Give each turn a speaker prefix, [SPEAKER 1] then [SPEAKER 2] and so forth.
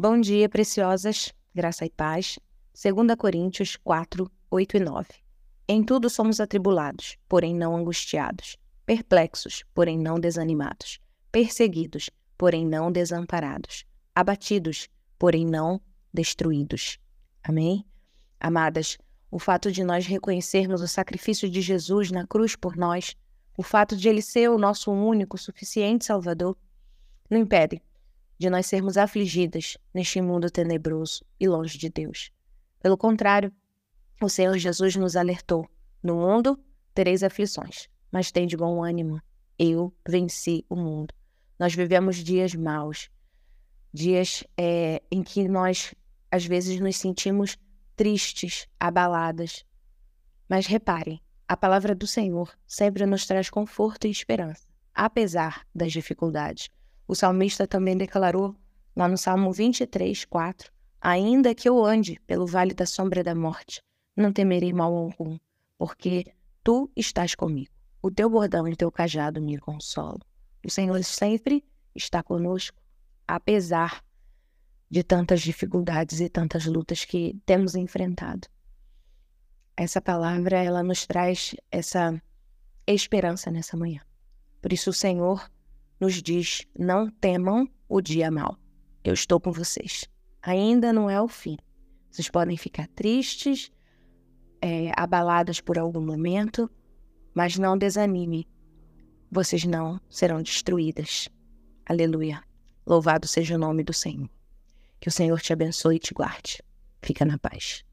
[SPEAKER 1] Bom dia, preciosas, graça e paz. 2 Coríntios 4, 8 e 9. Em tudo somos atribulados, porém não angustiados, perplexos, porém não desanimados, perseguidos, porém não desamparados, abatidos, porém não destruídos. Amém? Amadas, o fato de nós reconhecermos o sacrifício de Jesus na cruz por nós, o fato de ele ser o nosso único, suficiente Salvador, não impede de nós sermos afligidas neste mundo tenebroso e longe de Deus. Pelo contrário, o Senhor Jesus nos alertou: no mundo tereis aflições, mas tem de bom ânimo. Eu venci o mundo. Nós vivemos dias maus, dias é, em que nós, às vezes, nos sentimos tristes, abaladas. Mas reparem, a palavra do Senhor sempre nos traz conforto e esperança, apesar das dificuldades. O salmista também declarou, lá no Salmo 23, 4, Ainda que eu ande pelo vale da sombra da morte, não temerei mal algum, porque tu estás comigo. O teu bordão e o teu cajado me consolam. O Senhor sempre está conosco, apesar de tantas dificuldades e tantas lutas que temos enfrentado. Essa palavra, ela nos traz essa esperança nessa manhã. Por isso o Senhor nos diz: não temam o dia mau. Eu estou com vocês. Ainda não é o fim. Vocês podem ficar tristes, é, abaladas por algum momento, mas não desanime. Vocês não serão destruídas. Aleluia. Louvado seja o nome do Senhor. Que o Senhor te abençoe e te guarde. Fica na paz.